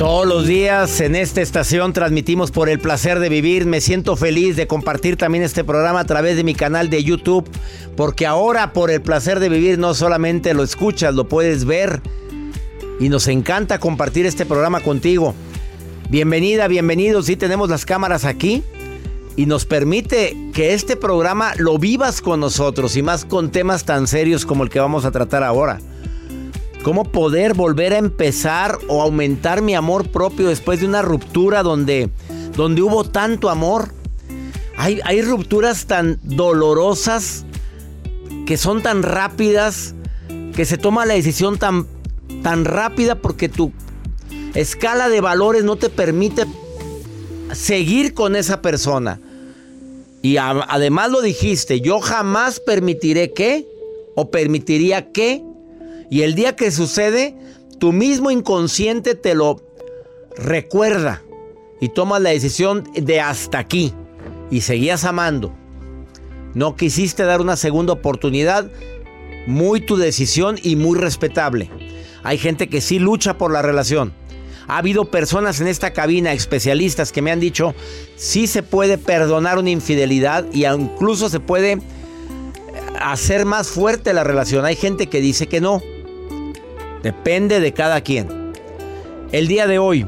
Todos los días en esta estación transmitimos por el placer de vivir. Me siento feliz de compartir también este programa a través de mi canal de YouTube, porque ahora por el placer de vivir no solamente lo escuchas, lo puedes ver. Y nos encanta compartir este programa contigo. Bienvenida, bienvenidos. Sí tenemos las cámaras aquí y nos permite que este programa lo vivas con nosotros y más con temas tan serios como el que vamos a tratar ahora. ¿Cómo poder volver a empezar o aumentar mi amor propio después de una ruptura donde, donde hubo tanto amor? Hay, hay rupturas tan dolorosas que son tan rápidas que se toma la decisión tan, tan rápida porque tu escala de valores no te permite seguir con esa persona. Y además lo dijiste, yo jamás permitiré que o permitiría que y el día que sucede, tu mismo inconsciente te lo recuerda y tomas la decisión de hasta aquí y seguías amando. No quisiste dar una segunda oportunidad, muy tu decisión y muy respetable. Hay gente que sí lucha por la relación. Ha habido personas en esta cabina, especialistas, que me han dicho, sí se puede perdonar una infidelidad y incluso se puede hacer más fuerte la relación. Hay gente que dice que no. Depende de cada quien. El día de hoy,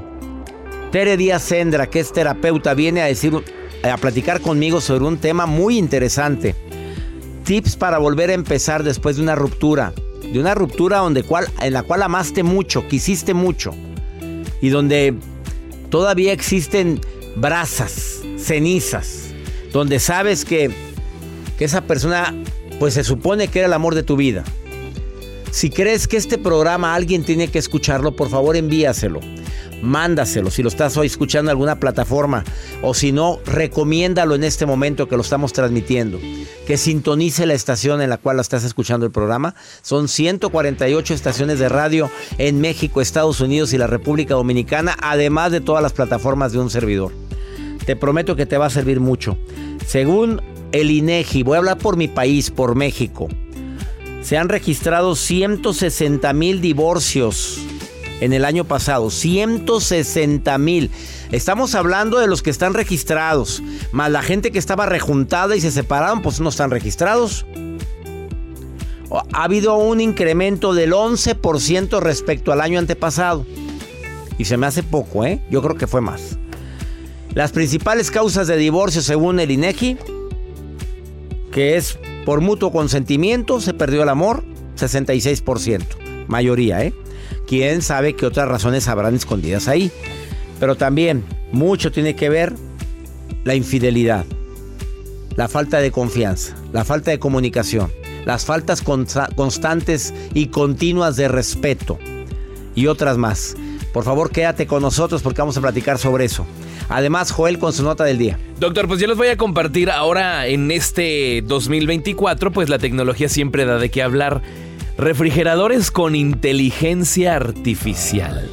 Tere Díaz Sendra, que es terapeuta, viene a decir, a platicar conmigo sobre un tema muy interesante. Tips para volver a empezar después de una ruptura. De una ruptura donde cual, en la cual amaste mucho, quisiste mucho. Y donde todavía existen brasas, cenizas. Donde sabes que, que esa persona, pues se supone que era el amor de tu vida. Si crees que este programa alguien tiene que escucharlo, por favor envíaselo. Mándaselo si lo estás hoy escuchando en alguna plataforma o si no, recomiéndalo en este momento que lo estamos transmitiendo. Que sintonice la estación en la cual estás escuchando el programa. Son 148 estaciones de radio en México, Estados Unidos y la República Dominicana, además de todas las plataformas de un servidor. Te prometo que te va a servir mucho. Según el INEGI, voy a hablar por mi país, por México se han registrado 160 mil divorcios en el año pasado. 160 mil. Estamos hablando de los que están registrados. Más la gente que estaba rejuntada y se separaron, pues no están registrados. Ha habido un incremento del 11% respecto al año antepasado. Y se me hace poco, ¿eh? Yo creo que fue más. Las principales causas de divorcio según el INEGI que es por mutuo consentimiento, se perdió el amor, 66%. Mayoría, ¿eh? Quién sabe qué otras razones habrán escondidas ahí. Pero también mucho tiene que ver la infidelidad, la falta de confianza, la falta de comunicación, las faltas constantes y continuas de respeto y otras más. Por favor, quédate con nosotros porque vamos a platicar sobre eso. Además, Joel con su nota del día. Doctor, pues yo les voy a compartir ahora en este 2024, pues la tecnología siempre da de qué hablar. Refrigeradores con inteligencia artificial.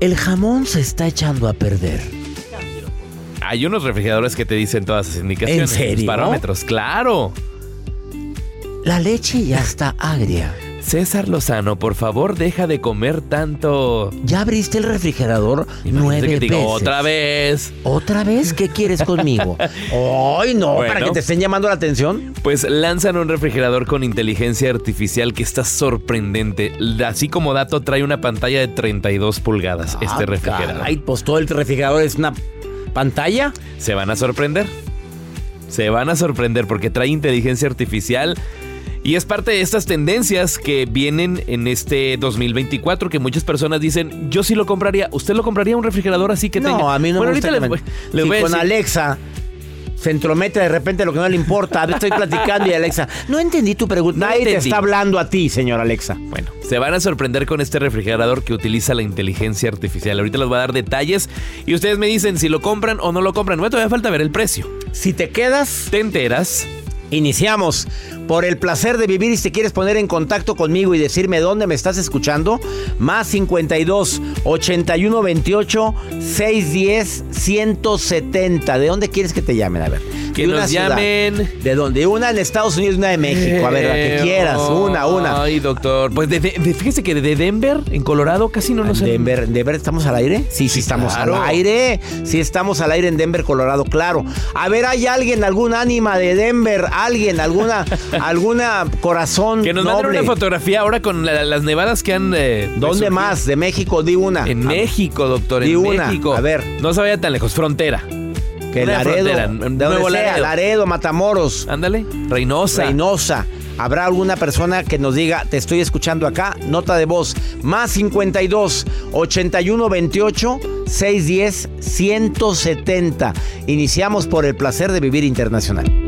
El jamón se está echando a perder. Hay unos refrigeradores que te dicen todas esas indicaciones. ¿En serio? Parámetros, claro. La leche ya está agria. César Lozano, por favor, deja de comer tanto. ¿Ya abriste el refrigerador nueve veces? Otra vez. ¿Otra vez? ¿Qué quieres conmigo? ¡Ay, no! ¿Para que te estén llamando la atención? Pues lanzan un refrigerador con inteligencia artificial que está sorprendente. Así como dato, trae una pantalla de 32 pulgadas este refrigerador. Ay, pues todo el refrigerador es una pantalla. Se van a sorprender. Se van a sorprender porque trae inteligencia artificial y es parte de estas tendencias que vienen en este 2024 que muchas personas dicen, yo sí lo compraría. ¿Usted lo compraría un refrigerador así que no, a mí no me gusta. Les, con Alexa se entromete de repente lo que no le importa. Estoy platicando y Alexa, no entendí tu pregunta. Nadie te está hablando a ti, señor Alexa. Bueno, se van a sorprender con este refrigerador que utiliza la inteligencia artificial. Ahorita les voy a dar detalles y ustedes me dicen si lo compran o no lo compran. Bueno, todavía falta ver el precio. Si te quedas, te enteras. Iniciamos por el placer de vivir y si quieres poner en contacto conmigo y decirme dónde me estás escuchando, más 52 81 28 610 170. ¿De dónde quieres que te llamen? A ver. Que nos llamen. ¿De dónde? Una en Estados Unidos y una de México. A ver, la que quieras. Una, una. Ay, doctor. Pues fíjese que de Denver, en Colorado, casi no nos... Denver, ¿Denver estamos al aire? Sí, sí, estamos al aire. Sí, estamos al aire en Denver, Colorado, claro. A ver, ¿hay alguien, algún ánima de Denver? ¿Alguien, alguna, alguna corazón Que nos manden una fotografía ahora con las nevadas que han... Eh, ¿Dónde más? De México, di una. En México, doctor, en una. México. A ver. No se vaya tan lejos, frontera. Que Laredo, Nuevo Laredo. Laredo, Matamoros. Ándale, Reynosa. Reynosa. ¿Habrá alguna persona que nos diga, te estoy escuchando acá? Nota de voz, más 52 81 28 610 170. Iniciamos por el placer de vivir internacional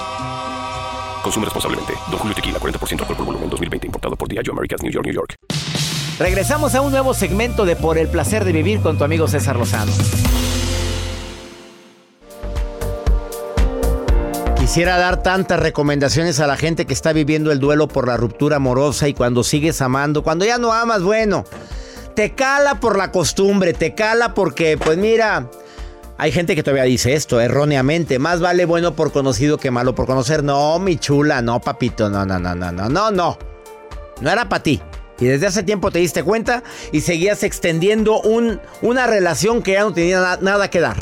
Consume responsablemente. Don Julio Tequila, 40% alcohol por volumen, 2020. Importado por Diageo Americas, New York, New York. Regresamos a un nuevo segmento de Por el Placer de Vivir con tu amigo César Lozano. Quisiera dar tantas recomendaciones a la gente que está viviendo el duelo por la ruptura amorosa y cuando sigues amando, cuando ya no amas, bueno, te cala por la costumbre, te cala porque, pues mira, hay gente que todavía dice esto erróneamente. Más vale bueno por conocido que malo por conocer. No, mi chula, no, papito. No, no, no, no, no, no, no. No era para ti. Y desde hace tiempo te diste cuenta y seguías extendiendo un, una relación que ya no tenía nada que dar.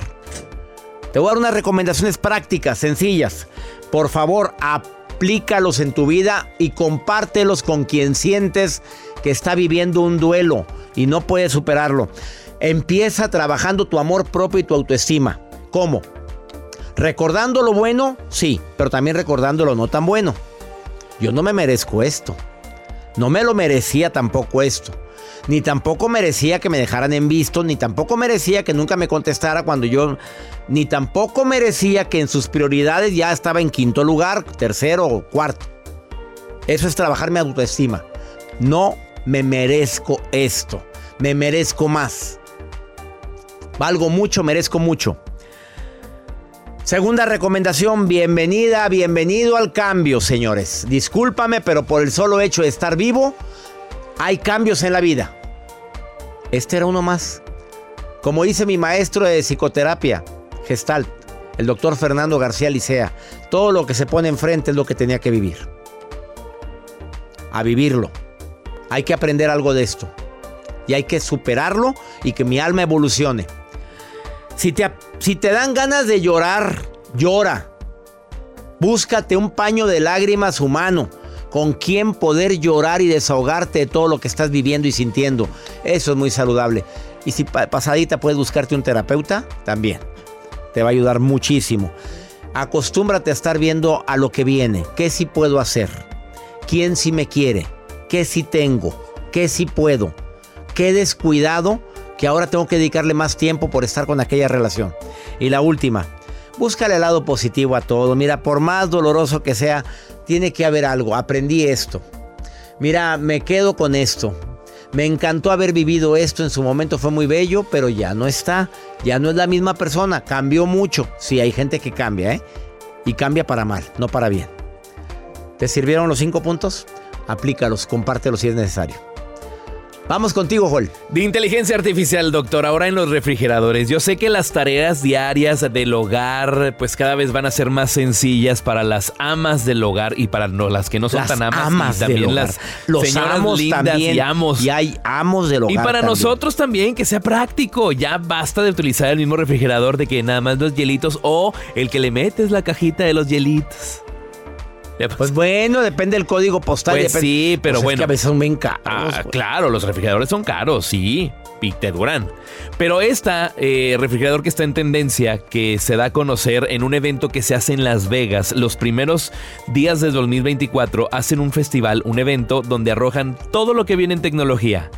Te voy a dar unas recomendaciones prácticas, sencillas. Por favor, aplícalos en tu vida y compártelos con quien sientes que está viviendo un duelo y no puede superarlo. Empieza trabajando tu amor propio y tu autoestima. ¿Cómo? Recordando lo bueno, sí, pero también recordando lo no tan bueno. Yo no me merezco esto. No me lo merecía tampoco esto. Ni tampoco merecía que me dejaran en visto, ni tampoco merecía que nunca me contestara cuando yo... Ni tampoco merecía que en sus prioridades ya estaba en quinto lugar, tercero o cuarto. Eso es trabajar mi autoestima. No me merezco esto. Me merezco más. Valgo mucho, merezco mucho. Segunda recomendación, bienvenida, bienvenido al cambio, señores. Discúlpame, pero por el solo hecho de estar vivo, hay cambios en la vida. Este era uno más. Como dice mi maestro de psicoterapia, Gestalt, el doctor Fernando García Licea, todo lo que se pone enfrente es lo que tenía que vivir. A vivirlo. Hay que aprender algo de esto. Y hay que superarlo y que mi alma evolucione. Si te, si te dan ganas de llorar, llora. Búscate un paño de lágrimas humano con quien poder llorar y desahogarte de todo lo que estás viviendo y sintiendo. Eso es muy saludable. Y si pasadita puedes buscarte un terapeuta, también. Te va a ayudar muchísimo. Acostúmbrate a estar viendo a lo que viene. ¿Qué sí puedo hacer? ¿Quién sí me quiere? ¿Qué sí tengo? ¿Qué sí puedo? ¿Qué descuidado que ahora tengo que dedicarle más tiempo por estar con aquella relación? Y la última, búscale el lado positivo a todo. Mira, por más doloroso que sea, tiene que haber algo. Aprendí esto. Mira, me quedo con esto. Me encantó haber vivido esto en su momento, fue muy bello, pero ya no está, ya no es la misma persona, cambió mucho. Sí, hay gente que cambia, ¿eh? Y cambia para mal, no para bien. ¿Te sirvieron los cinco puntos? Aplícalos, compártelos si es necesario. Vamos contigo, Joel. De inteligencia artificial, doctor, ahora en los refrigeradores. Yo sé que las tareas diarias del hogar, pues cada vez van a ser más sencillas para las amas del hogar y para las que no son tan amas, y también las los señoras amos lindas también. y amos. Y hay amos del hogar. Y para también. nosotros también, que sea práctico. Ya basta de utilizar el mismo refrigerador de que nada más los hielitos o el que le metes la cajita de los hielitos. Pues bueno, depende del código postal. Pues depende- sí, pero Pues es bueno. que a veces son bien caros. Ah, claro, los refrigeradores son caros, sí, y te duran. Pero esta eh, refrigerador que está en tendencia, que se da a conocer en un evento que se hace en Las Vegas, los primeros días del 2024 hacen un festival, un evento donde arrojan todo lo que viene en tecnología.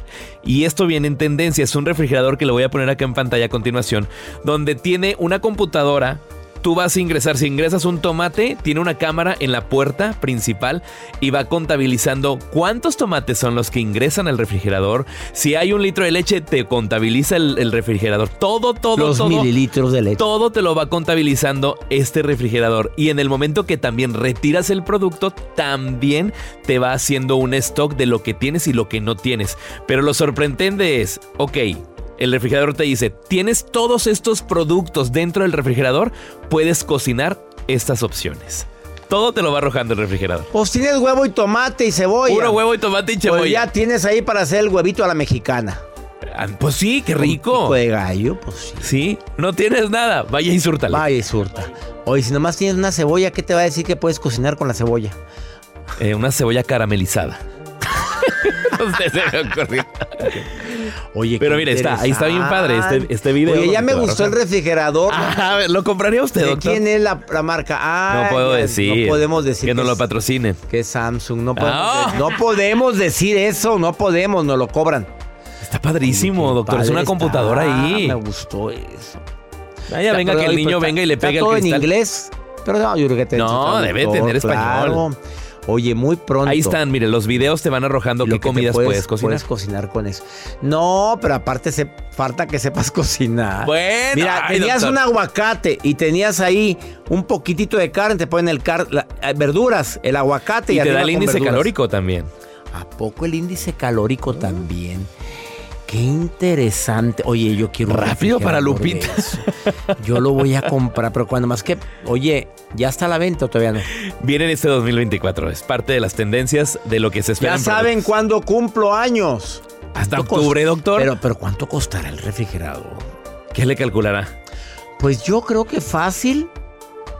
Y esto viene en tendencia, es un refrigerador que lo voy a poner acá en pantalla a continuación, donde tiene una computadora Tú vas a ingresar, si ingresas un tomate, tiene una cámara en la puerta principal y va contabilizando cuántos tomates son los que ingresan al refrigerador. Si hay un litro de leche, te contabiliza el, el refrigerador. Todo, todo, Los todo. mililitros de leche. Todo te lo va contabilizando este refrigerador. Y en el momento que también retiras el producto, también te va haciendo un stock de lo que tienes y lo que no tienes. Pero lo sorprendente es, ok, el refrigerador te dice, tienes todos estos productos dentro del refrigerador, puedes cocinar estas opciones. Todo te lo va arrojando el refrigerador. Pues tienes huevo y tomate y cebolla. Puro huevo y tomate y Pues cebolla. ya tienes ahí para hacer el huevito a la mexicana. Ah, Pues sí, qué rico. Pico de gallo, pues sí. Sí, no tienes nada. Vaya y. Vaya y surta. Oye, si nomás tienes una cebolla, ¿qué te va a decir que puedes cocinar con la cebolla? Eh, una cebolla caramelizada. sé, se me ocurrió. Oye, Pero mire, está, ahí está bien padre este, este video. Oye, ya me gustó el refrigerador. Ah, ¿lo compraría usted, ¿De doctor? quién es la, la marca? Ah, No puedo ya, decir. No podemos decir Que no es- lo patrocine. que es Samsung. No podemos, Ah. de- no podemos decir eso. No podemos, nos lo cobran. Está padrísimo, doctor. Es una está. computadora ahí. Me gustó eso. Vaya, venga, que el niño está- venga y le está pegue el todo en cristal. inglés. Pero no, yo creo que te No, debe tener español. Oye, muy pronto. Ahí están, mire, los videos te van arrojando qué comidas puedes, cocinar. Puedes cocinar con eso. No, pero aparte se, falta que sepas cocinar. Bueno, Mira, ay, tenías doctor. un aguacate y tenías ahí un poquitito de carne, te ponen el car la- eh, verduras, el aguacate y, Y te da el índice verduras. calórico también. ¿A poco el índice calórico también? Qué interesante. Oye, yo quiero un Rápido para Lupita. Yo lo voy a comprar, pero cuando más que, oye, ¿ya está a la venta o todavía no? Viene en este 2024. Es parte de las tendencias de lo que se espera. Ya en saben cuándo cumplo años. Hasta ¿Cuánto octubre, doctor. Pero, pero ¿cuánto costará el refrigerador? ¿Qué le calculará? Pues yo creo que fácil,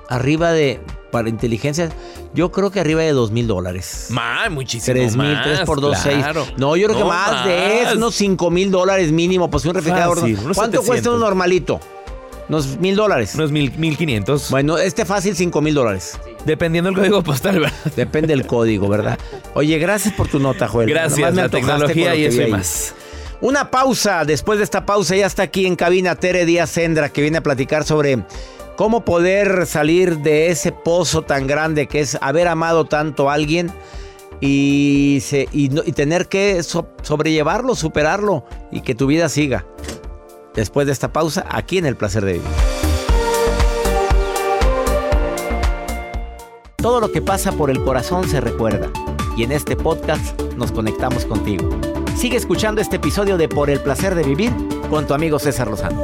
arriba de, para inteligencia, yo creo que arriba de dos mil dólares. Más, muchísimo 3 mil, 3 por 2, 6. claro. No, yo creo que más, de eso, unos 5 mil dólares mínimo. Pues un refrigerador. Fácil, unos ¿Cuánto 700. cuesta un normalito? Unos mil dólares. Unos mil, 1500. Bueno, este fácil 5 mil dólares. Dependiendo del código postal, ¿verdad? Depende del código, ¿verdad? Oye, gracias por tu nota, Joel. Gracias, la tecnología lo y eso y más. Una pausa. Después de esta pausa ya está aquí en cabina Tere Díaz Sendra que viene a platicar sobre cómo poder salir de ese pozo tan grande que es haber amado tanto a alguien y, tener que so- sobrellevarlo, superarlo y que tu vida siga. Después de esta pausa, aquí en El Placer de Vivir. Todo lo que pasa por el corazón se recuerda. Y en este podcast nos conectamos contigo. Sigue escuchando este episodio de Por el Placer de Vivir con tu amigo César Lozano.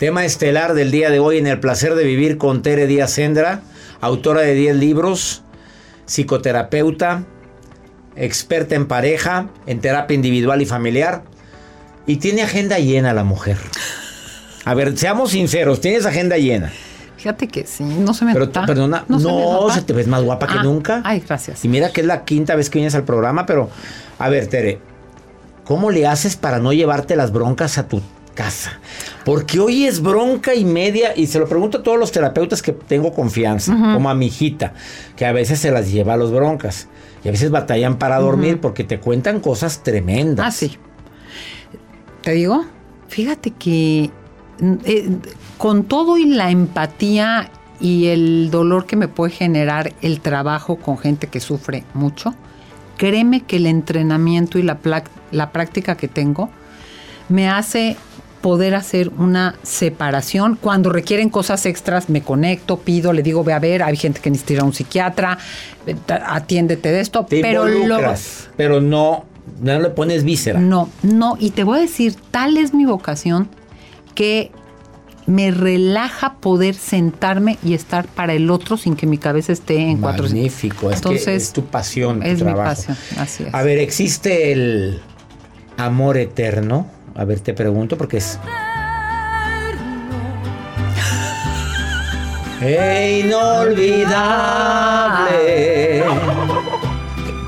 Tema estelar del día de hoy en El Placer de Vivir con Tere Díaz Sendra, autora de 10 libros, psicoterapeuta, experta en pareja, en terapia individual y familiar. Y tiene agenda llena la mujer. A ver, seamos sinceros, tienes agenda llena. Fíjate que sí, no se me Pero, nota. perdona, no, se te ves más guapa que Ah, nunca. Ay, gracias. Y mira que es la quinta vez que vienes al programa, pero a ver, Tere, ¿cómo le haces para no llevarte las broncas a tu casa? Porque hoy es bronca y media, y se lo pregunto a todos los terapeutas que tengo confianza, Ujú. como a mi hijita, que a veces se las lleva a los broncas. Y a veces batallan para dormir porque te cuentan cosas tremendas. Ah, sí. Te digo, fíjate que eh, con todo y la empatía y el dolor que me puede generar el trabajo con gente que sufre mucho, créeme que el entrenamiento y la, la práctica que tengo me hace poder hacer una separación. Cuando requieren cosas extras, me conecto, pido, le digo, ve a ver, hay gente que necesita ir a un psiquiatra, eh, atiéndete de esto, Te pero luego... pero no, no le pones víscera. No, no, y te voy a decir, tal es mi vocación que me relaja poder sentarme y estar para el otro sin que mi cabeza esté en cuatro. Magnífico, es que Entonces, es tu pasión, tu es mi pasión, así es. A ver, ¿existe el amor eterno? A ver, te pregunto porque es... ¡Ey, inolvidable!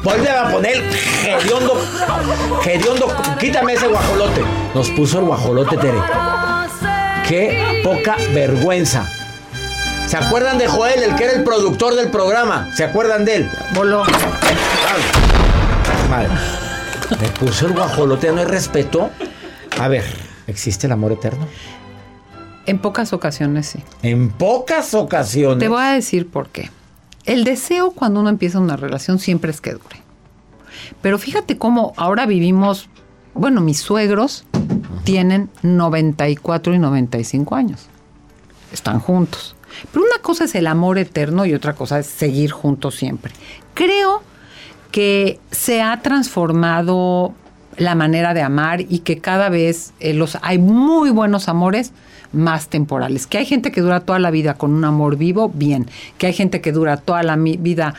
Vuelve a poner hediondo, hediondo, quítame ese guajolote. Nos puso el guajolote, Tere. ¡Qué poca vergüenza! ¿Se acuerdan de Joel, el que era el productor del programa? ¿Se acuerdan de él? Voló. Madre. Me puso el guajolote, no hay respeto. A ver, ¿existe el amor eterno? En pocas ocasiones sí. En pocas ocasiones. Te voy a decir por qué. El deseo cuando uno empieza una relación siempre es que dure. Pero fíjate cómo ahora vivimos, bueno, mis suegros tienen 94 y 95 años. Están juntos. Pero una cosa es el amor eterno y otra cosa es seguir juntos siempre. Creo que se ha transformado la manera de amar y que cada vez eh, los hay muy buenos amores más temporales. Que hay gente que dura toda la vida con un amor vivo, bien. Que hay gente que dura toda la vida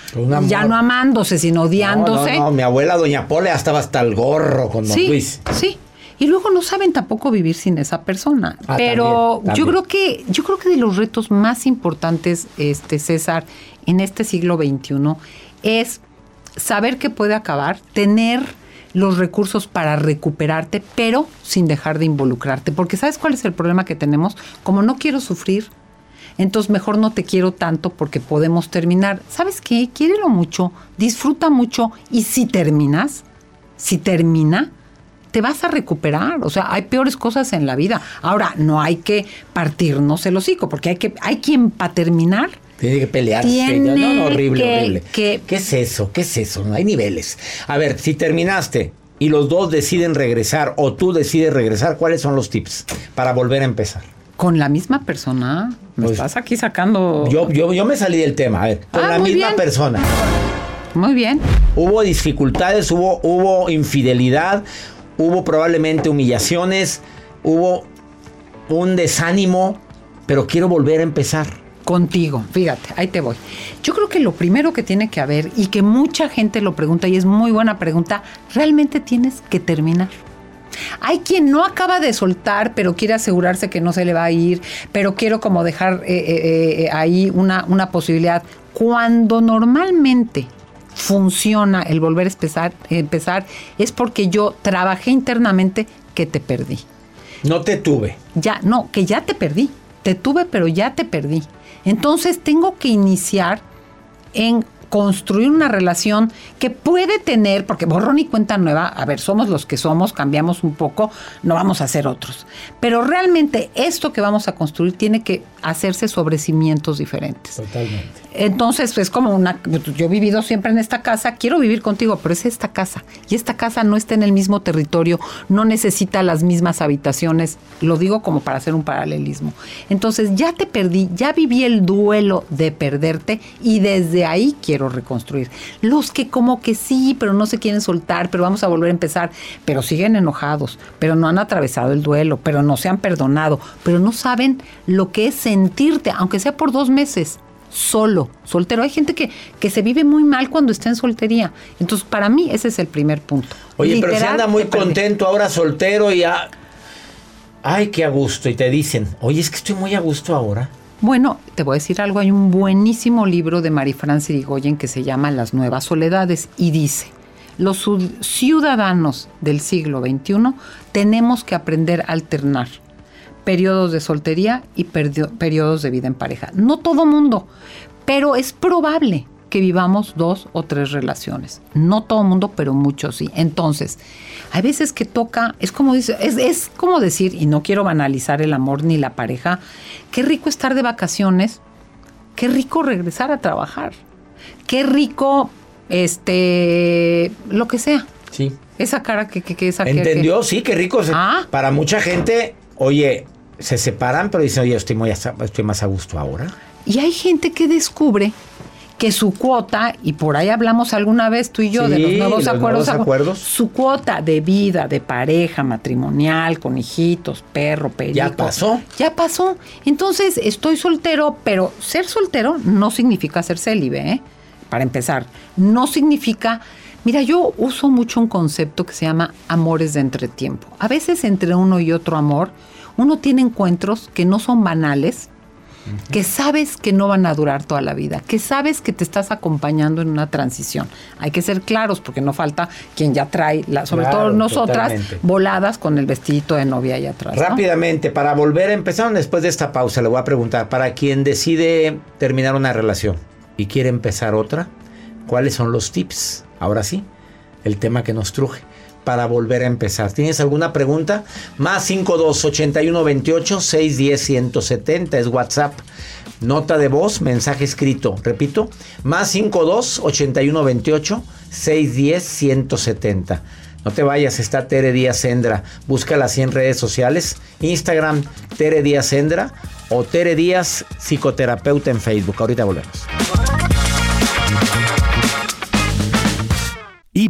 ya no amándose, sino odiándose. No, no, no, mi abuela Doña Pole ya estaba hasta el gorro con Don Sí, Luis. sí. Y luego no saben tampoco vivir sin esa persona. Ah, Pero también, yo creo que yo creo que de los retos más importantes, este César, en este siglo XXI es saber que puede acabar, tener los recursos para recuperarte, pero sin dejar de involucrarte. Porque ¿sabes cuál es el problema que tenemos? Como no quiero sufrir, entonces mejor no te quiero tanto porque podemos terminar. ¿Sabes qué? Quiérelo mucho, disfruta mucho y si terminas, si termina, te vas a recuperar. O sea, hay peores cosas en la vida. Ahora, no hay que partirnos el hocico, porque hay que, hay quien para terminar Tiene que pelearse. Tiene no, no, horrible, que- horrible. que- ¿Qué es eso? ¿Qué es eso? No hay niveles. A ver, si terminaste y los dos deciden regresar o tú decides regresar, ¿cuáles son los tips para volver a empezar? con la misma persona. Me Pues, estás aquí sacando. Yo, yo, yo me salí del tema. A ver, con Ah, la misma bien. persona. Muy bien. Hubo dificultades, hubo, hubo infidelidad, hubo probablemente humillaciones, hubo un desánimo, pero quiero volver a empezar. Contigo, fíjate, ahí te voy. Yo creo que lo primero que tiene que haber y que mucha gente lo pregunta y es muy buena pregunta, realmente tienes que terminar. Hay quien no acaba de soltar, pero quiere asegurarse que no se le va a ir, pero quiero como dejar eh, eh, eh, ahí una, una posibilidad. Cuando normalmente funciona el volver a empezar, empezar es porque yo trabajé internamente que te perdí. No te tuve. Ya, no, que ya te perdí. Te tuve, pero ya te perdí. Entonces tengo que iniciar en construir una relación que puede tener, porque borrón y cuenta nueva, a ver, somos los que somos, cambiamos un poco, no vamos a ser otros. Pero realmente esto que vamos a construir tiene que hacerse sobre cimientos diferentes. Totalmente. Entonces, es como una. Yo he vivido siempre en esta casa, quiero vivir contigo, pero es esta casa. Y esta casa no está en el mismo territorio, no necesita las mismas habitaciones. Lo digo como para hacer un paralelismo. Entonces, ya te perdí, ya viví el duelo de perderte y desde ahí quiero reconstruir. Los que, como que sí, pero no se quieren soltar, pero vamos a volver a empezar, pero siguen enojados, pero no han atravesado el duelo, pero no se han perdonado, pero no saben lo que es sentirte, aunque sea por dos meses solo, soltero. Hay gente que, que se vive muy mal cuando está en soltería. Entonces, para mí, ese es el primer punto. Oye, pero se anda muy contento ahora soltero y ya. Ay, qué a gusto. Y te dicen, oye, es que estoy muy a gusto ahora. Bueno, te voy a decir algo. Hay un buenísimo libro de Marifran Sirigoyen que se llama Las Nuevas Soledades y dice, los ciudadanos del siglo XXI tenemos que aprender a alternar periodos de soltería y periodos de vida en pareja. No todo mundo, pero es probable que vivamos dos o tres relaciones. No todo mundo, pero muchos sí. Entonces, hay veces que toca, es como dice, es, es como decir, y no quiero banalizar el amor ni la pareja, qué rico estar de vacaciones, qué rico regresar a trabajar, qué rico, este, lo que sea. Sí. Esa cara que, que, que esa Ah. ¿Entendió? que- Sí, qué rico. Para mucha gente, oye, se separan, pero dicen, oye, estoy, muy estoy más a gusto ahora. Y hay gente que descubre que su cuota, y por ahí hablamos alguna vez tú y yo de los Sí, nuevos los acuerdos, nuevos acuerdos. su cuota de vida, de pareja, matrimonial, con hijitos, perro, perico. Ya pasó. Ya pasó. Entonces, estoy soltero, pero ser soltero no significa ser célibe, ¿eh? Para empezar, no significa... Mira, yo uso mucho un concepto que se llama amores de entretiempo. A veces entre uno y otro amor, uno tiene encuentros que no son banales, que sabes que no van a durar toda la vida, que sabes que te estás acompañando en una transición. Hay que ser claros porque no falta quien ya trae, la- sobre Claro, todo nosotras, totalmente. voladas con el vestidito de novia allá atrás. ¿no? Rápidamente, para volver a empezar, después de esta pausa, le voy a preguntar, para quien decide terminar una relación y quiere empezar otra, ¿cuáles son los tips? Ahora sí, el tema que nos truje. Para volver a empezar. ¿Tienes alguna pregunta? Más 52 81 28 610 170 es WhatsApp. Nota de voz, mensaje escrito. Repito, más 52 81 28 610 170. No te vayas, está Tere Díaz Sendra. Búscala así en redes sociales. Instagram, Tere Díaz Sendra o Tere Díaz Psicoterapeuta en Facebook. Ahorita volvemos.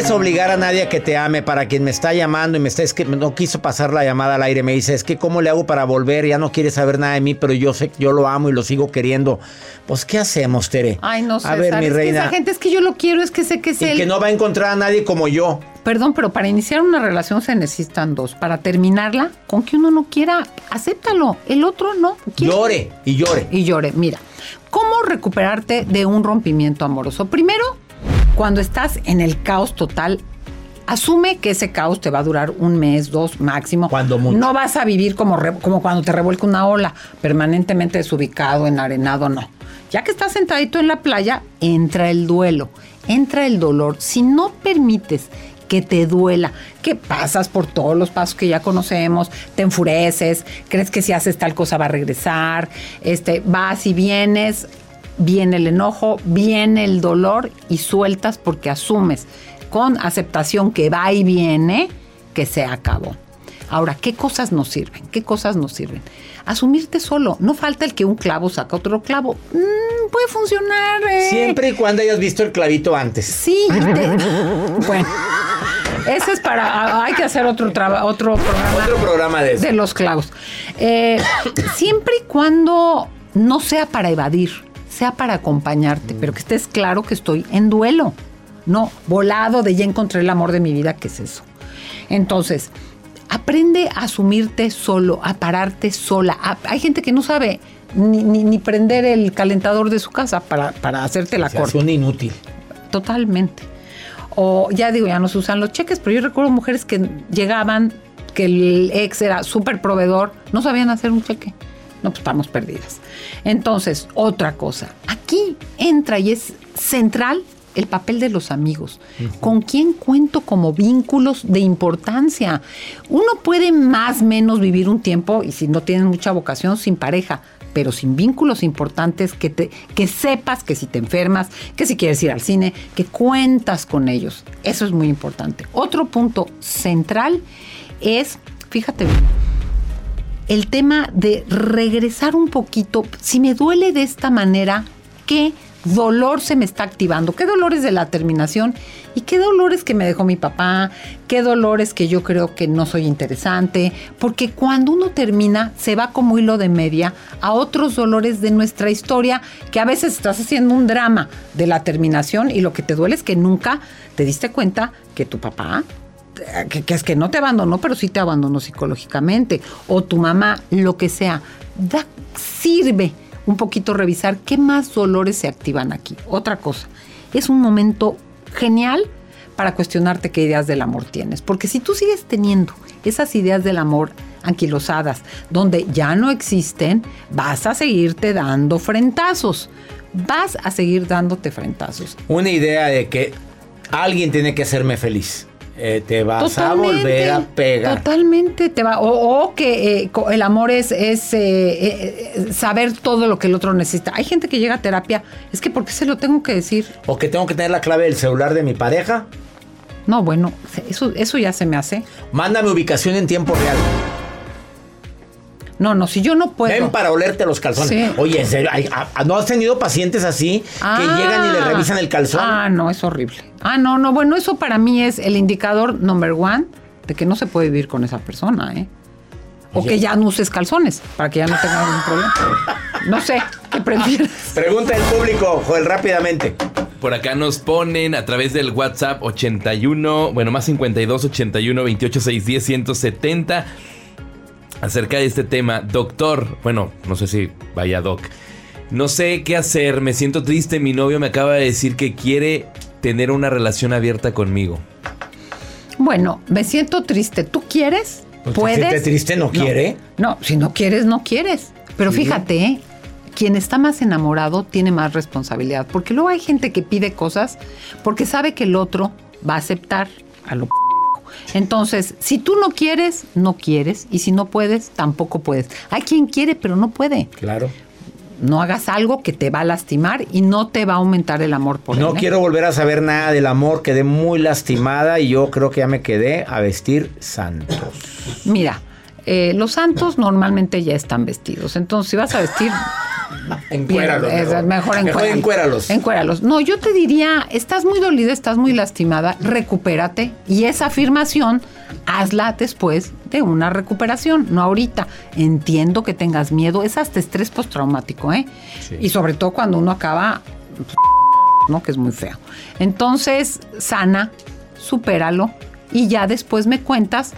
Puedes obligar a nadie a que te ame. Para quien me está llamando y me está, es que no quiso pasar la llamada al aire, me dice, es que cómo le hago para volver, ya no quiere saber nada de mí, pero yo sé que yo lo amo y lo sigo queriendo. Pues, ¿qué hacemos, Tere? Ay, no sé. A ver, mi que reina. esa gente es que yo lo quiero, es que sé que es Y él. que no va a encontrar a nadie como yo. Perdón, pero para iniciar una relación se necesitan dos. Para terminarla, con que uno no quiera, acéptalo. El otro no quiere. Llore y llore. Y llore. Mira, ¿cómo recuperarte de un rompimiento amoroso? Primero, Cuando estás en el caos total, asume que ese caos te va a durar un mes, dos máximo. Cuando mucho. No vas a vivir como, re- como cuando te revuelca una ola, permanentemente desubicado, enarenado, no. Ya que estás sentadito en la playa, entra el duelo, entra el dolor. Si no permites que te duela, que pasas por todos los pasos que ya conocemos, te enfureces, crees que si haces tal cosa va a regresar, este, vas y vienes, viene el enojo, viene el dolor y sueltas porque asumes con aceptación que va y viene que se acabó. Ahora, ¿qué cosas nos sirven? ¿Qué cosas nos sirven? Asumirte solo. No falta el que un clavo saca otro clavo. Mm, puede funcionar. eh. Siempre y cuando hayas visto el clavito antes. Sí. te- bueno. Ese es para. ah, Hay que hacer otro, traba- otro programa. Otro programa de eso. De los clavos. Eh, siempre y cuando no sea para evadir, sea para acompañarte, pero que estés claro que estoy en duelo. No, volado de ya encontré el amor de mi vida, ¿qué es eso? Entonces, aprende a asumirte solo, a pararte sola. A- hay gente que no sabe ni, ni- ni prender el calentador de su casa para, para hacerte la corte. un inútil. Totalmente. O ya digo, ya no se usan los cheques, pero yo recuerdo mujeres que llegaban, que el ex era súper proveedor, no sabían hacer un cheque. No, pues estamos perdidas. Entonces, otra cosa. Aquí entra y es central el papel de los amigos. ¿Con quién cuento como vínculos de importancia? Uno puede más o menos vivir un tiempo, y si no tienes mucha vocación, sin pareja, pero sin vínculos importantes que, te, que sepas que si te enfermas, que si quieres ir al cine, que cuentas con ellos. Eso es muy importante. Otro punto central es, fíjate bien, el tema de regresar un poquito, si me duele de esta manera, ¿qué dolor se me está activando? ¿Qué dolores de la terminación? ¿Y qué dolores que me dejó mi papá? ¿Qué dolores que yo creo que no soy interesante? Porque cuando uno termina, se va como hilo de media a otros dolores de nuestra historia, que a veces estás haciendo un drama de la terminación y lo que te duele es que nunca te diste cuenta que tu papá que, es que no te abandonó, pero sí te abandonó psicológicamente, o tu mamá, lo que sea. Da, sirve un poquito revisar qué más dolores se activan aquí. Otra cosa, es un momento genial para cuestionarte qué ideas del amor tienes, porque si tú sigues teniendo esas ideas del amor anquilosadas, donde ya no existen, vas a seguirte dando frentazos. Vas a seguir dándote frentazos. Una idea de que alguien tiene que hacerme feliz. Eh, te vas a volver a pegar. Totalmente te va. O, o que eh, el amor es, es eh, saber todo lo que el otro necesita. Hay gente que llega a terapia, es que porque se lo tengo que decir. O que tengo que tener la clave del celular de mi pareja. No, bueno, eso, eso ya se me hace. Mándame ubicación en tiempo real. No, no, si yo no puedo. Ven para olerte los calzones. Sí. Oye, ¿en serio? Ay, a- ¿no has tenido pacientes así Ah. que llegan y le revisan el calzón? Ah, no, es horrible. Ah, no, no, bueno, eso para mí es el indicador number one de que no se puede vivir con esa persona, ¿eh? O que ya no uses calzones, para que ya no tengas ningún problema. No sé, ¿qué prefieres? Pregunta del público, Joel, rápidamente. Por acá nos ponen a través del WhatsApp 81, bueno, más 52 81 28 610 170 acerca de este tema. Doctor, bueno, no sé si vaya doc. No sé qué hacer, me siento triste, mi novio me acaba de decir que quiere tener una relación abierta conmigo. Bueno, me siento triste. ¿Tú quieres? ¿Puedes? si te triste, ¿no quiere? No, si no quieres, no quieres. Pero Sí. fíjate, ¿eh? quien está más enamorado tiene más responsabilidad. Porque luego hay gente que pide cosas porque sabe que el otro va a aceptar a lo p***. Entonces, si tú no quieres, no quieres. Y si no puedes, tampoco puedes. Hay quien quiere, pero no puede. Claro. No hagas algo que te va a lastimar y no te va a aumentar el amor por él. No ¿eh? quiero volver a saber nada del amor, quedé muy lastimada y yo creo que ya me quedé a vestir santos. Mira, eh, los santos normalmente ya están vestidos. Entonces, si vas a vestir. Encuéralos, bien, es mejor. mejor, Mejor encuéralos. encuéralos. Encuéralos. No, yo te diría, estás muy dolida, estás muy lastimada, recupérate. Y esa afirmación, hazla después de una recuperación, no ahorita. Entiendo que tengas miedo, es hasta estrés postraumático, ¿eh? Y sobre todo cuando uno acaba, ¿no? Que es muy feo. Entonces, sana, supéralo y ya después me cuentas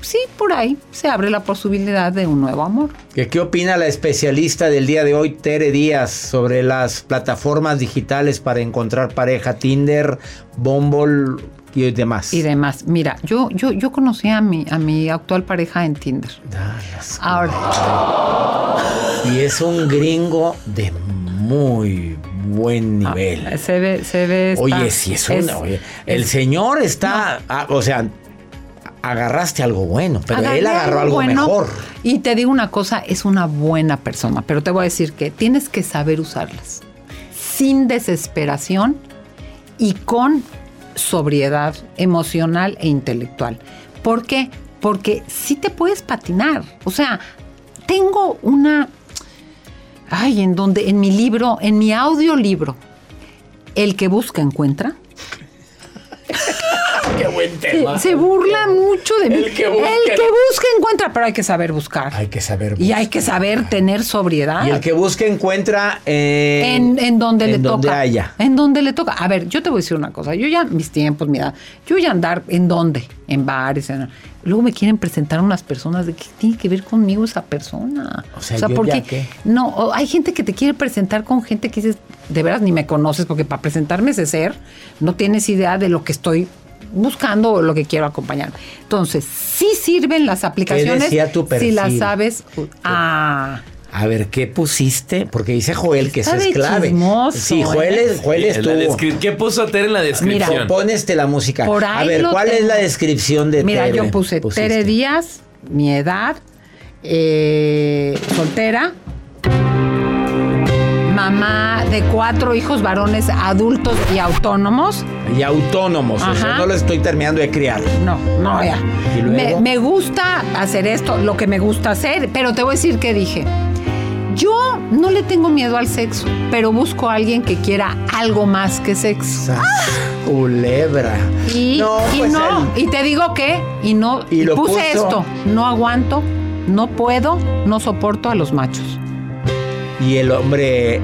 sí, por ahí se abre la posibilidad de un nuevo amor. ¿Qué, ¿Qué opina la especialista del día de hoy, Tere Díaz, sobre las plataformas digitales para encontrar pareja, Tinder, Bumble y demás? Y demás. Mira, yo, yo, yo conocí a mi, a mi actual pareja en Tinder. Ahora. Y es un gringo de muy buen nivel. Ah, se ve, se ve. está- Oye, si es un. oye, el señor está. ah, o sea, agarraste algo bueno, pero Agarré él agarró algo bueno, mejor. Y te digo una cosa, es una buena persona, pero te voy a decir que tienes que saber usarlas. Sin desesperación y con sobriedad emocional e intelectual. ¿Por qué? Porque sí te puedes patinar. O sea, tengo una... Ay, en donde, en mi libro, en mi audiolibro, El que busca encuentra. Qué buen Se, se burla mucho de mí. El que busca- El que busca encuentra, pero hay que saber buscar. Hay que saber Y hay que saber tener sobriedad. Y el que busca encuentra eh, en, en donde en le donde toca. haya. En donde le toca. A ver, yo te voy a decir una cosa. Yo ya, mis tiempos, mira, yo ya andar en dónde, en bares. en- luego me quieren presentar unas personas de qué tiene que ver conmigo esa persona. O sea, ¿yo porque ya qué? no, o hay gente que te quiere presentar con gente que dices, de veras ni me conoces, porque para presentarme ese ser, no tienes idea de lo que estoy buscando lo que quiero acompañar. Entonces, sí sirven las aplicaciones decía tu si las sabes. Ah. A ver, ¿qué pusiste? Porque dice Joel que eso es clave. chismoso, sí, Joel, ¿eh? es, Joel estuvo. ¿Qué puso Tere en la descripción? Pon este la música. Por A ahí ver, lo ¿cuál es la descripción de Mira, Tere? yo puse Pusiste. Tere Díaz, mi edad, eh, soltera, mamá de cuatro hijos varones adultos y autónomos. Y autónomos, o sea, no lo estoy terminando de criar. No, no, ya. ¿Y Me, luego? me gusta hacer esto, lo que me gusta hacer, pero te voy a decir que dije. Yo no le tengo miedo al sexo, pero busco a alguien que quiera algo más que sexo. Culebra. Y No, y pues no, él- y te digo que, y no, Y y lo puse puso. esto, no aguanto, no puedo, no soporto a los machos. Y el hombre.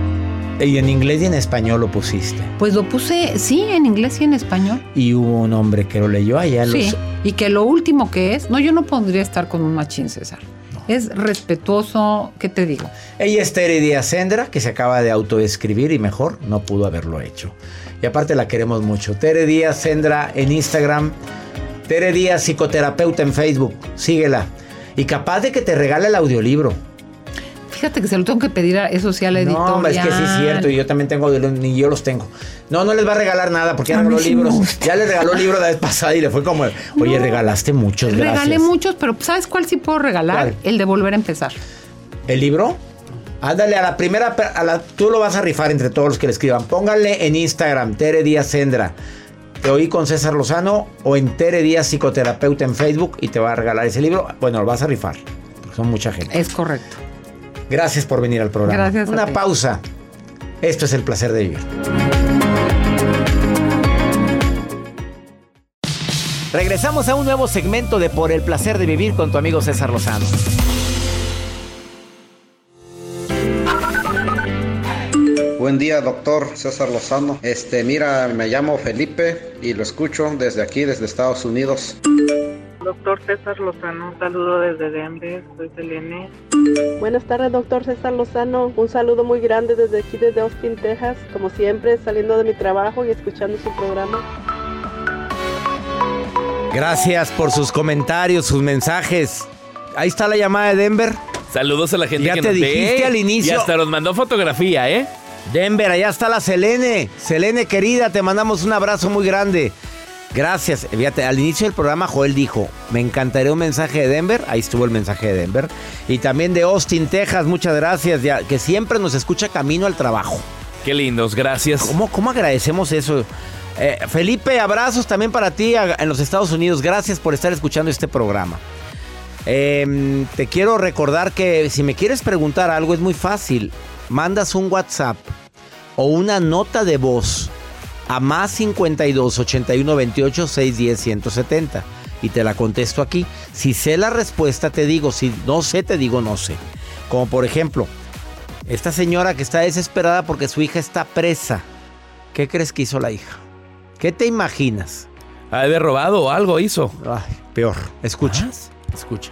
Y en inglés y en español lo pusiste. Pues lo puse, sí, en inglés y en español. Y hubo un hombre que lo leyó allá. Sí, los- y que lo último que es, no, yo no podría estar con un machín, César. Es respetuoso, ¿qué te digo? Ella es Tere Díaz Sendra, que se acaba de autoescribir y mejor no pudo haberlo hecho. Y aparte la queremos mucho. Tere Díaz Sendra en Instagram. Tere Díaz Psicoterapeuta en Facebook. Síguela. Y capaz de que te regale el audiolibro. Fíjate que se lo tengo que pedir a eso sí a la editorial. No, es que sí es cierto. Y yo también tengo ni yo los tengo. No, no les va a regalar nada porque ya regaló sí libros. Ya le regaló libro la vez pasada y le fue como, oye, regalaste muchos, gracias. Regalé muchos, pero ¿sabes cuál sí puedo regalar? ¿Cuál? El de volver a empezar. ¿El libro? Ándale, a la primera, a la, tú lo vas a rifar entre todos los que le escriban. Pónganle en Instagram, Tere Díaz Sendra. Te oí con César Lozano o en Tere Díaz Psicoterapeuta en Facebook y te va a regalar ese libro. Bueno, lo vas a rifar. porque son mucha gente. Es correcto. Gracias por venir al programa. Gracias a Una ti. pausa. Esto es el placer de vivir. Regresamos a un nuevo segmento de Por el placer de vivir con tu amigo César Lozano. Buen día, doctor César Lozano. Este, mira, me llamo Felipe y lo escucho desde aquí, desde Estados Unidos. Doctor César Lozano, un saludo desde Denver, soy Selene. Buenas tardes, doctor César Lozano. Un saludo muy grande desde aquí, desde Austin, Texas. Como siempre, saliendo de mi trabajo y escuchando su programa. Gracias por sus comentarios, sus mensajes. Ahí está la llamada de Denver. Saludos a la gente Ya que te nos dijiste ve. al inicio. Y hasta nos mandó fotografía, ¿eh? Denver, allá está la Selene. Selene querida, te mandamos un abrazo muy grande. Gracias. Fíjate, al inicio del programa Joel dijo, me encantaría un mensaje de Denver. Ahí estuvo el mensaje de Denver. Y también de Austin, Texas. Muchas gracias. Ya, que siempre nos escucha camino al trabajo. Qué lindos, gracias. ¿Cómo, cómo agradecemos eso? Eh, Felipe, abrazos también para ti a- en los Estados Unidos. Gracias por estar escuchando este programa. Eh, te quiero recordar que si me quieres preguntar algo es muy fácil. Mandas un WhatsApp o una nota de voz a más 52 81 28 610 170 y te la contesto aquí. Si sé la respuesta te digo, si no sé te digo no sé. Como por ejemplo, esta señora que está desesperada porque su hija está presa. ¿Qué crees que hizo la hija? ¿Qué te imaginas? Ha de robado o algo hizo. Ay, peor. Escucha. Escucha.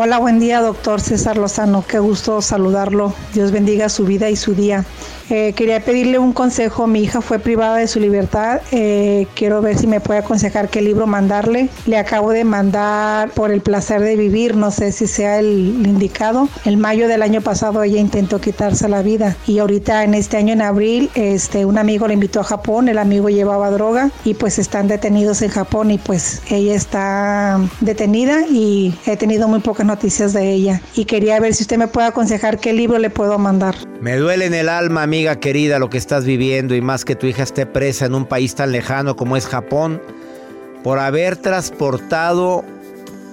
Hola, buen día, doctor César Lozano. Qué gusto saludarlo. Dios bendiga su vida y su día. Eh, quería pedirle un consejo. Mi hija fue privada de su libertad. Eh, quiero ver si me puede aconsejar qué libro mandarle. Le acabo de mandar por el placer de vivir. No sé si sea el indicado. En mayo del año pasado ella intentó quitarse la vida y ahorita en este año en abril, este, un amigo le invitó a Japón. El amigo llevaba droga y pues están detenidos en Japón y pues ella está detenida y he tenido muy pocas noticias de ella. Y quería ver si usted me puede aconsejar qué libro le puedo mandar. Me duele en el alma, amiga querida, lo que estás viviendo y más que tu hija esté presa en un país tan lejano como es Japón por haber transportado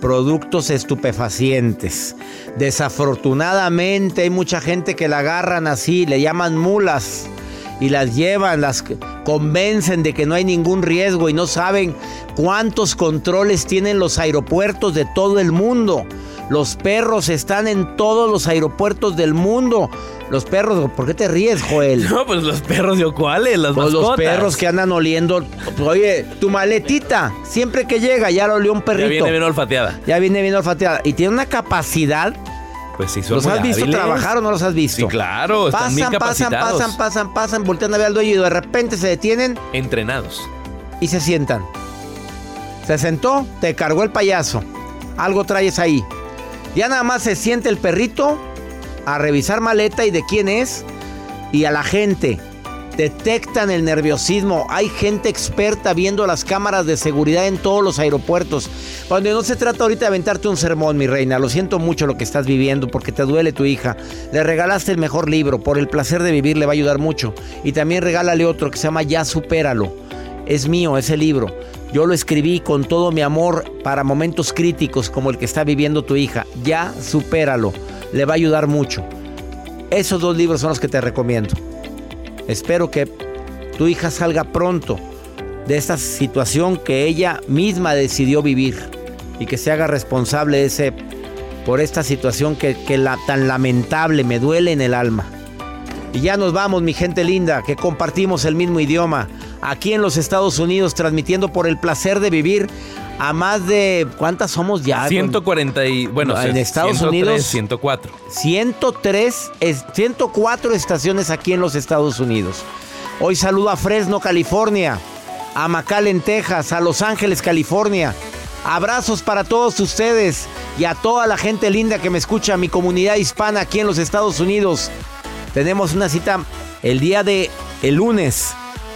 productos estupefacientes. Desafortunadamente hay mucha gente que la agarran así, le llaman mulas y las llevan, las convencen de que no hay ningún riesgo y no saben cuántos controles tienen los aeropuertos de todo el mundo. Los perros están en todos los aeropuertos del mundo. Los perros, ¿por qué te ríes, Joel? No, pues los perros, ¿yo cuáles? Las Pues los mascotas. perros que andan oliendo. Oye, tu maletita, siempre que llega, ya lo olió un Ya perrito. viene bien olfateada. Ya viene bien olfateada. Y tiene una capacidad. Pues sí, son ¿Los has visto hábiles. trabajar o no los has visto? Sí, claro, están Pasan, bien pasan, pasan, pasan, pasan, voltean a ver al dueño y de repente se detienen Entrenados. y se sientan. Se sentó, te cargó el payaso. Algo traes ahí. Ya nada más se siente el perrito a revisar maleta y de quién es y a la gente. Detectan el nerviosismo. Hay gente experta viendo las cámaras de seguridad en todos los aeropuertos. Cuando no se trata ahorita de aventarte un sermón, mi reina. Lo siento mucho lo que estás viviendo porque te duele tu hija. Le regalaste el mejor libro. Por el placer de vivir le va a ayudar mucho. Y también regálale otro que se llama Ya Supéralo. Es mío ese libro. Yo lo escribí con todo mi amor para momentos críticos como el que está viviendo tu hija. Ya supéralo. Le va a ayudar mucho. Esos dos libros son los que te recomiendo. Espero que tu hija salga pronto de esta situación que ella misma decidió vivir y que se haga responsable por esta situación que, que la, tan lamentable me duele en el alma. Y ya nos vamos, mi gente linda, que compartimos el mismo idioma. Aquí en los Estados Unidos, transmitiendo por el placer de vivir a más de. ¿Cuántas somos ya? 140 y... Bueno, en Estados 103, Unidos. 104. 103, es- 104 estaciones aquí en los Estados Unidos. Hoy saludo a Fresno, California, a McAllen, Texas, a Los Ángeles, California. Abrazos para todos ustedes y a toda la gente linda que me escucha, mi comunidad hispana aquí en los Estados Unidos. Tenemos una cita el día de el lunes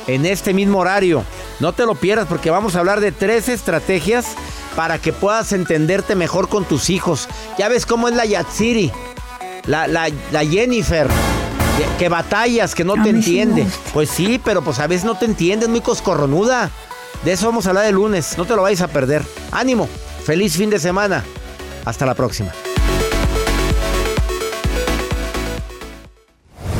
en este mismo horario. No te lo pierdas porque vamos a hablar de tres estrategias para que puedas entenderte mejor con tus hijos. Ya ves cómo es la Yatsiri, la, la, la Jennifer, que, batallas, que no te sí entiende. Pues sí, pero pues a veces no te entiende, es muy coscorronuda. De eso vamos a hablar el lunes, no te lo vayas a perder. Ánimo, feliz fin de semana. Hasta la próxima.